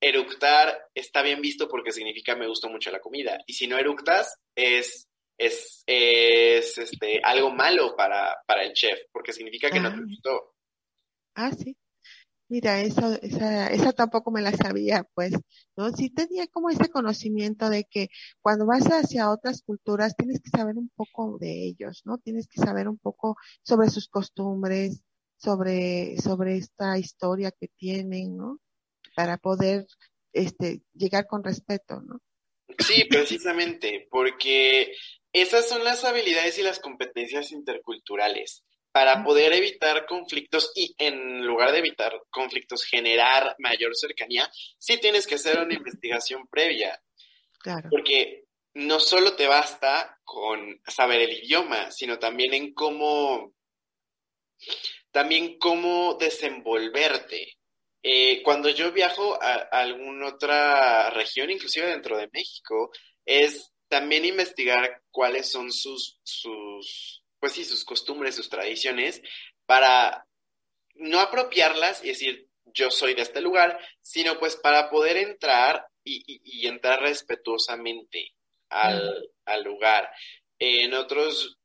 eructar está bien visto porque significa me gustó mucho la comida. Y si no eructas, es, es, es este, algo malo para, para el chef, porque significa que no te ah. gustó. Ah, sí. Mira, eso, esa, esa tampoco me la sabía, pues, ¿no? Sí tenía como ese conocimiento de que cuando vas hacia otras culturas tienes que saber un poco de ellos, ¿no? Tienes que saber un poco sobre sus costumbres, sobre, sobre esta historia que tienen, ¿no? Para poder, este, llegar con respeto, ¿no? Sí, precisamente, porque esas son las habilidades y las competencias interculturales para poder evitar conflictos y en lugar de evitar conflictos, generar mayor cercanía, sí tienes que hacer una investigación previa. Claro. Porque no solo te basta con saber el idioma, sino también en cómo, también cómo desenvolverte. Eh, cuando yo viajo a, a alguna otra región, inclusive dentro de México, es también investigar cuáles son sus, sus, pues sí, sus costumbres, sus tradiciones, para no apropiarlas y decir, yo soy de este lugar, sino pues para poder entrar y, y, y entrar respetuosamente al, al lugar. en otros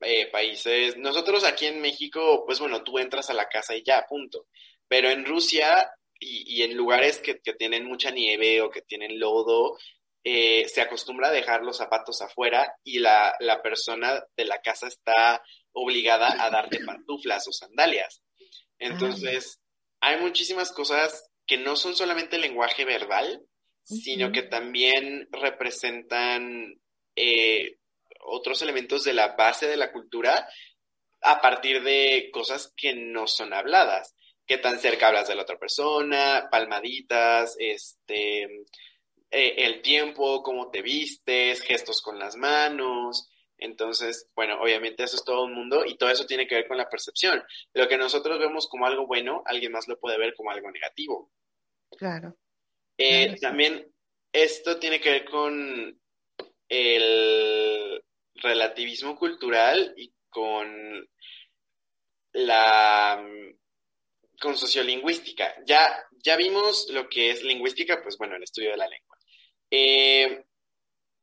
eh, países, nosotros aquí en México, pues bueno, tú entras a la casa y ya, punto. Pero en Rusia y, y en lugares que, que, tienen mucha nieve o que tienen lodo, eh, se acostumbra a dejar los zapatos afuera y la, la, persona de la casa está obligada a darte pantuflas o sandalias. Entonces, hay muchísimas cosas que no son solamente lenguaje verbal, sino que también representan eh, otros elementos de la base de la cultura a partir de cosas que no son habladas. Qué tan cerca hablas de la otra persona, palmaditas, este, eh, el tiempo, cómo te vistes, gestos con las manos. Entonces, bueno, obviamente eso es todo un mundo y todo eso tiene que ver con la percepción. Lo que nosotros vemos como algo bueno, alguien más lo puede ver como algo negativo. Claro. Eh, claro también esto tiene que ver con el relativismo cultural y con la con sociolingüística. Ya, ya vimos lo que es lingüística, pues bueno, el estudio de la lengua. Eh,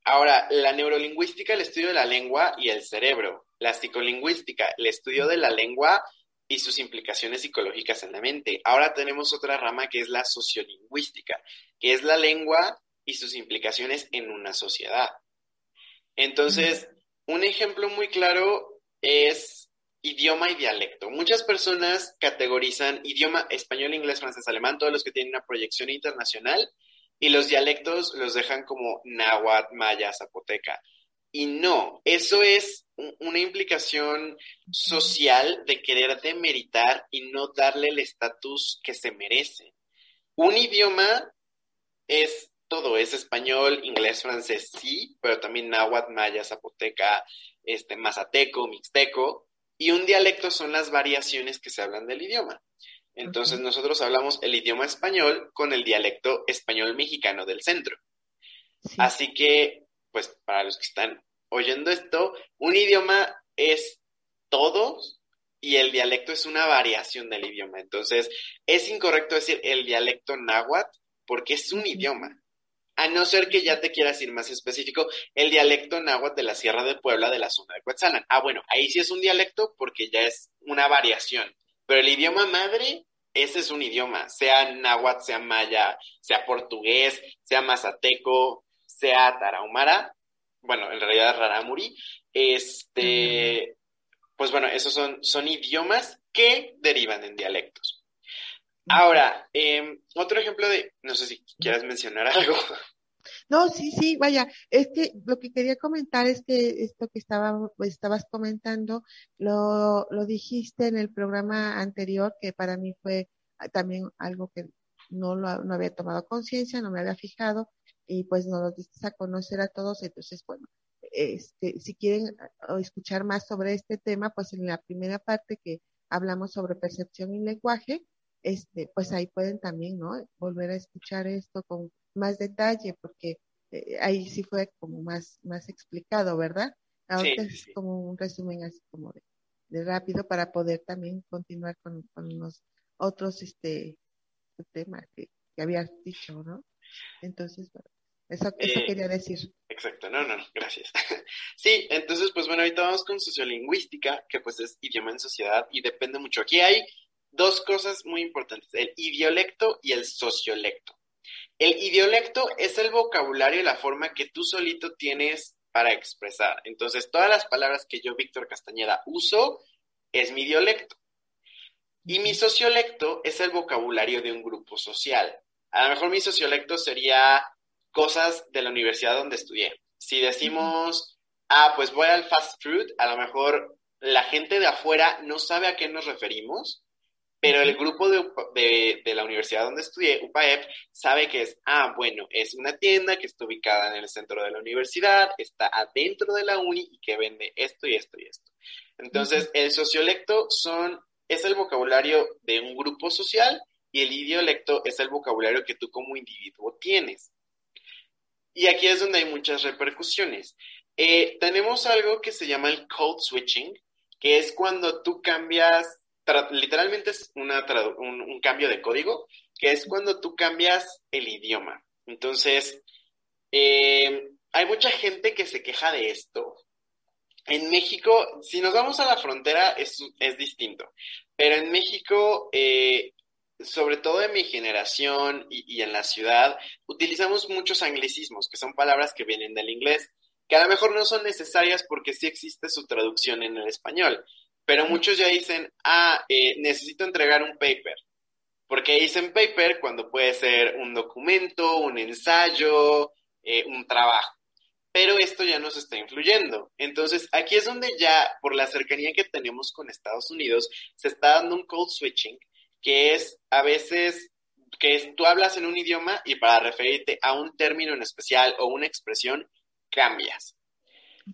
ahora, la neurolingüística, el estudio de la lengua y el cerebro. La psicolingüística, el estudio de la lengua y sus implicaciones psicológicas en la mente. Ahora tenemos otra rama que es la sociolingüística, que es la lengua y sus implicaciones en una sociedad. Entonces, un ejemplo muy claro es idioma y dialecto. Muchas personas categorizan idioma español, inglés, francés, alemán, todos los que tienen una proyección internacional, y los dialectos los dejan como náhuatl, maya, zapoteca. Y no, eso es una implicación social de querer demeritar y no darle el estatus que se merece. Un idioma es todo, es español, inglés, francés, sí, pero también náhuatl, maya, zapoteca, este, mazateco, mixteco, y un dialecto son las variaciones que se hablan del idioma. Entonces nosotros hablamos el idioma español con el dialecto español mexicano del centro. Sí. Así que, pues para los que están oyendo esto, un idioma es todos y el dialecto es una variación del idioma. Entonces, es incorrecto decir el dialecto náhuatl porque es un idioma. A no ser que ya te quieras ir más específico, el dialecto náhuatl de la Sierra de Puebla de la zona de Coetzalan. Ah, bueno, ahí sí es un dialecto porque ya es una variación. Pero el idioma madre, ese es un idioma, sea náhuatl, sea maya, sea portugués, sea mazateco, sea tarahumara, bueno, en realidad rarámuri, este, pues bueno, esos son, son idiomas que derivan en dialectos. Ahora, eh, otro ejemplo de, no sé si quieras mencionar algo. No, sí, sí, vaya, es que lo que quería comentar es que esto que estaba, pues, estabas comentando, lo, lo dijiste en el programa anterior, que para mí fue también algo que no, lo, no había tomado conciencia, no me había fijado, y pues nos lo diste a conocer a todos, entonces, bueno, este, si quieren escuchar más sobre este tema, pues en la primera parte que hablamos sobre percepción y lenguaje, este, pues ahí pueden también, ¿no? Volver a escuchar esto con más detalle, porque eh, ahí sí fue como más, más explicado, ¿verdad? Sí, sí. es como un resumen así como de, de rápido para poder también continuar con, con los otros este temas que, que habías dicho, ¿no? Entonces, bueno, eso, eso eh, quería decir. Exacto, no, no, gracias. sí, entonces, pues bueno, ahorita vamos con sociolingüística, que pues es idioma en sociedad y depende mucho. Aquí hay dos cosas muy importantes, el idiolecto y el sociolecto. El idiolecto es el vocabulario y la forma que tú solito tienes para expresar. Entonces, todas las palabras que yo, Víctor Castañeda, uso es mi idiolecto. Y mi sociolecto es el vocabulario de un grupo social. A lo mejor mi sociolecto sería cosas de la universidad donde estudié. Si decimos, ah, pues voy al fast food, a lo mejor la gente de afuera no sabe a qué nos referimos, pero el grupo de, de, la universidad donde estudié, UPAEP, sabe que es, ah, bueno, es una tienda que está ubicada en el centro de la universidad, está adentro de la uni y que vende esto y esto y esto. Entonces, el sociolecto son, es el vocabulario de un grupo social y el idiolecto es el vocabulario que tú como individuo tienes. Y aquí es donde hay muchas repercusiones. Eh, tenemos algo que se llama el code switching, que es cuando tú cambias literalmente es una un, cambio de código, que es cuando tú cambias el idioma. Entonces, eh, hay mucha gente que se queja de esto. En México, si nos vamos a la frontera, es, distinto. Pero en México, eh, sobre todo en mi generación y, y, en la ciudad, utilizamos muchos anglicismos, que son palabras que vienen del inglés, que a lo mejor no son necesarias porque sí existe su traducción en el español. Pero muchos ya dicen, ah, eh, necesito entregar un paper. Porque dicen paper cuando puede ser un documento, un ensayo, eh, un trabajo. Pero esto ya nos está influyendo. Entonces, aquí es donde ya, por la cercanía que tenemos con Estados Unidos, se está dando un code switching, que es a veces que tú hablas en un idioma y para referirte a un término en especial o una expresión, cambias.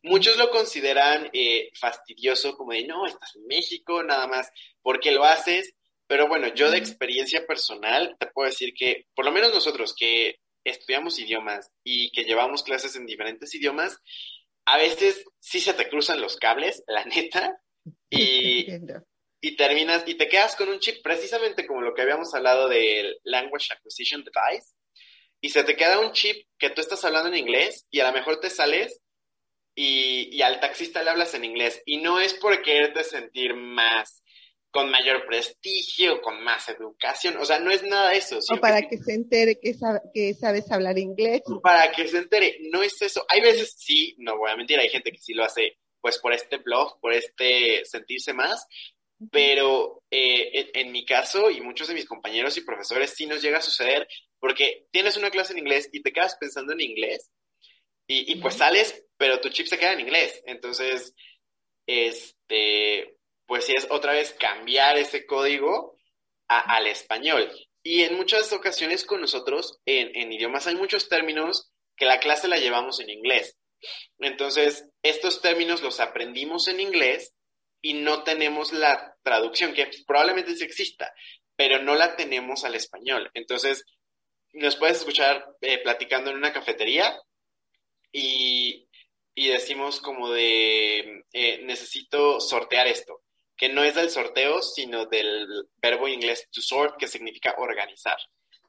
Muchos lo consideran eh, fastidioso, como de, no, estás en México, nada más, porque lo haces. Pero bueno, yo de experiencia personal te puedo decir que, por lo menos nosotros que estudiamos idiomas y que llevamos clases en diferentes idiomas, a veces sí se te cruzan los cables, la neta, y, y terminas, y te quedas con un chip, precisamente como lo que habíamos hablado del Language Acquisition Device, y se te queda un chip que tú estás hablando en inglés y a lo mejor te sales y, al taxista le hablas en inglés. Y no es por quererte sentir más, con mayor prestigio, con más educación. O sea, no es nada de eso. O para que, se entere que, que, sabes hablar inglés. Para que se entere, no es eso. Hay veces sí, no voy a mentir, hay gente que sí lo hace pues por este blog, por este sentirse más, pero eh, en, mi caso y muchos de mis compañeros y profesores sí nos llega a suceder porque tienes una clase en inglés y te quedas pensando en inglés y, y pues sales pero tu chip se queda en inglés. Entonces, este, pues sí es otra vez cambiar ese código al español. Y en muchas ocasiones con nosotros, en, en idiomas, hay muchos términos que la clase la llevamos en inglés. Entonces, estos términos los aprendimos en inglés y no tenemos la traducción, que probablemente sí exista, pero no la tenemos al español. Entonces, nos puedes escuchar eh, platicando en una cafetería y, y decimos como de eh, necesito sortear esto, que no es del sorteo, sino del verbo inglés to sort, que significa organizar.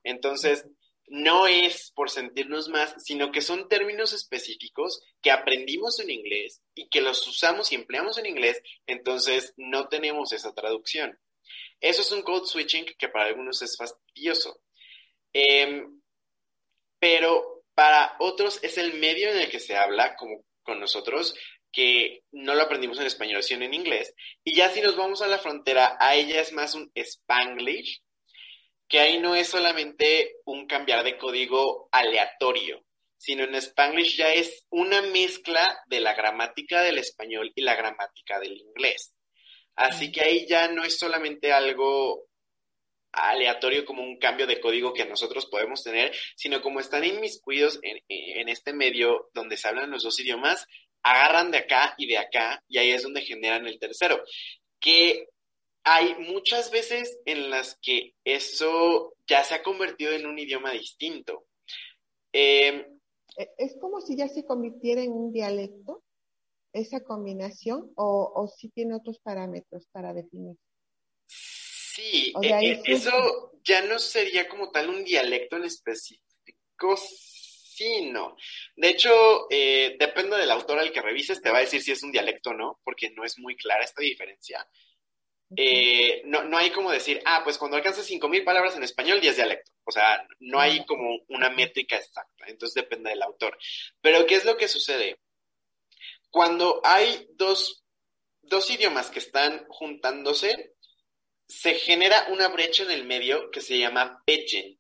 Entonces, no es por sentirnos más, sino que son términos específicos que aprendimos en inglés y que los usamos y empleamos en inglés, entonces no tenemos esa traducción. Eso es un code switching que para algunos es fastidioso. Em, pero para otros es el medio en el que se habla, como con nosotros que no lo aprendimos en español, sino en inglés. Y ya si nos vamos a la frontera, a ella es más un spanglish, que ahí no es solamente un cambiar de código aleatorio, sino en spanglish ya es una mezcla de la gramática del español y la gramática del inglés. Así que ahí ya no es solamente algo aleatorio como un cambio de código que nosotros podemos tener, sino como están inmiscuidos en, en este medio donde se hablan los dos idiomas, agarran de acá y de acá y ahí es donde generan el tercero. Que hay muchas veces en las que eso ya se ha convertido en un idioma distinto. Em, e, es como si ya se convirtiera en un dialecto, esa combinación, o, si tiene otros parámetros para definir. Sí, e, e, eso ya no sería como tal un dialecto en específico, sí, no. De hecho, eh, depende del autor al que revises, te va a decir si es un dialecto o no, porque no es muy clara esta diferencia. Eh, no, no hay como decir, ah, pues cuando alcanzas 5.000 palabras en español ya es dialecto. O sea, no hay como una métrica exacta, entonces depende del autor. Pero, ¿qué es lo que sucede? Cuando hay dos, dos idiomas que están juntándose, se genera una brecha en el medio que se llama pidgin.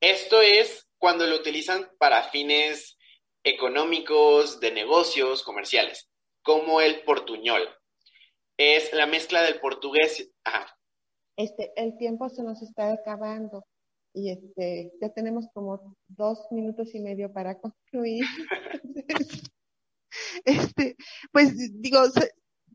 Esto es cuando lo utilizan para fines económicos, de negocios, comerciales. como el portuñol. Es la mezcla del portugués. Este, el tiempo se nos está acabando y este, ya tenemos como dos minutos y medio para concluir. este, pues digo,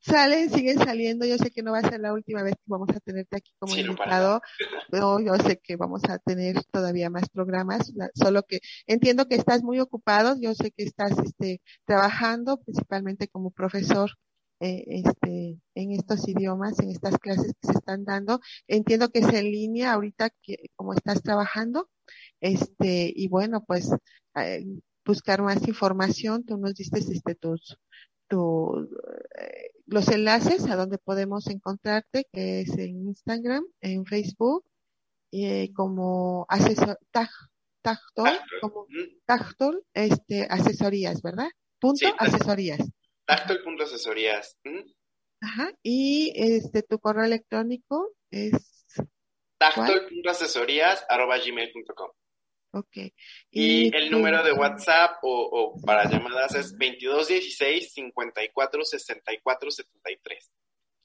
salen, siguen saliendo. Yo sé que no va a ser la última vez que vamos a tenerte aquí como invitado. pero yo sé que vamos a tener todavía más programas, solo que entiendo que estás muy ocupado. Yo sé que estás este, trabajando principalmente como profesor eh, este, en estos idiomas, en estas clases que se están dando. Entiendo que es en línea ahorita que como estás trabajando. Este, y bueno, pues eh, buscar más información. Tú nos diste este, tus, tu, eh, los enlaces a donde podemos encontrarte, que es en Instagram, en Facebook, eh, como asesor, tag, como Tactol, este, asesorías, ¿verdad? Punto asesorías. Tactol.asesorías. Ajá, y este, tu correo electrónico es... Tactol.asesorías.gmail.com Ok. Y, el número de WhatsApp o, para llamadas es 2216 54 64 73.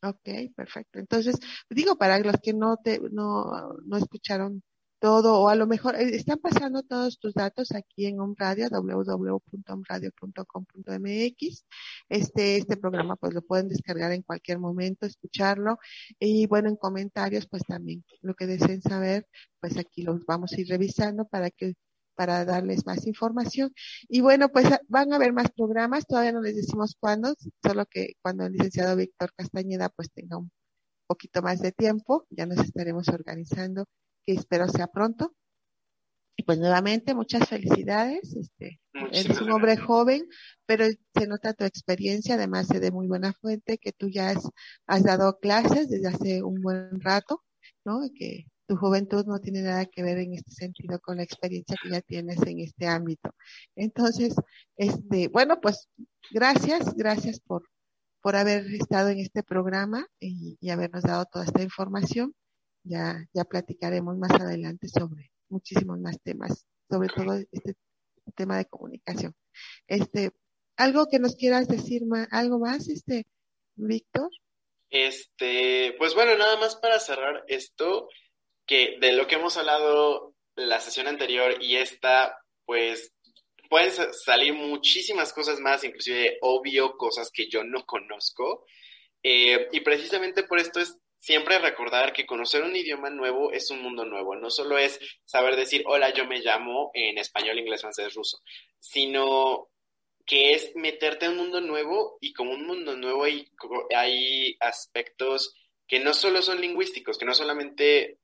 Ok, perfecto. Entonces, digo, para los que no te, no, no escucharon todo, o a lo mejor eh, están pasando todos tus datos aquí en OnRadio, www.omradio.com.mx. Este, este programa pues lo pueden descargar en cualquier momento, escucharlo. Y bueno, en comentarios pues también lo que deseen saber, pues aquí los vamos a ir revisando para que para darles más información. Y bueno, pues van a haber más programas, todavía no les decimos cuándo, solo que cuando el licenciado Víctor Castañeda pues tenga un poquito más de tiempo, ya nos estaremos organizando que espero sea pronto. Y pues nuevamente, muchas felicidades. Este, eres un hombre joven, pero se nota tu experiencia, además de muy buena fuente, que tú ya has, has dado clases desde hace un buen rato, ¿no? Y que tu juventud no tiene nada que ver en este sentido con la experiencia que ya tienes en este ámbito. Entonces, este, bueno, pues gracias, gracias por, por haber estado en este programa y, y habernos dado toda esta información ya, ya platicaremos más adelante sobre muchísimos más temas, sobre todo este tema de comunicación. Este, algo que nos quieras decir, algo más, este, Víctor. Este, pues bueno, nada más para cerrar esto, que de lo que hemos hablado la sesión anterior y esta, pues pueden salir muchísimas cosas más, inclusive obvio cosas que yo no conozco. Eh, y precisamente por esto es siempre recordar que conocer un idioma nuevo es un mundo nuevo. No solo es saber decir, hola, yo me llamo en español, inglés, francés, ruso, sino que es meterte en un mundo nuevo y como un mundo nuevo hay, hay aspectos que no solo son lingüísticos, que no solamente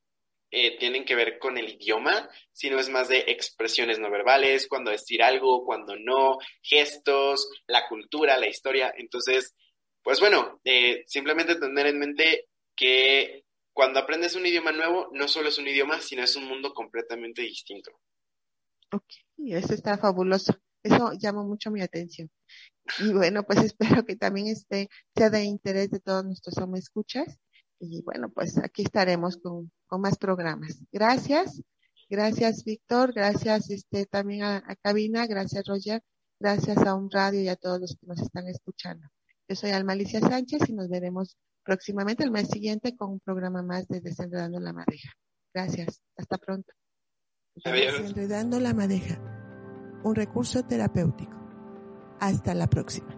eh, tienen que ver con el idioma, sino es más de expresiones no verbales, cuando decir algo, cuando no, gestos, la cultura, la historia. Entonces, pues bueno, eh, simplemente tener en mente que cuando aprendes un idioma nuevo, no solo es un idioma, sino es un mundo completamente distinto. Ok, eso está fabuloso. Eso llama mucho mi atención. Y bueno, pues espero que también esté, sea de interés de todos nuestros escuchas. Y bueno, pues aquí estaremos con, con más programas. Gracias. Gracias, Víctor. Gracias este, también a, Cabina. Gracias, Roger. Gracias a un radio y a todos los que nos están escuchando. Yo soy Almalicia Sánchez y nos veremos próximamente el mes siguiente con un programa más de Desenredando la Madeja. Gracias. Hasta pronto. Desenredando la Madeja, un recurso terapéutico. Hasta la próxima.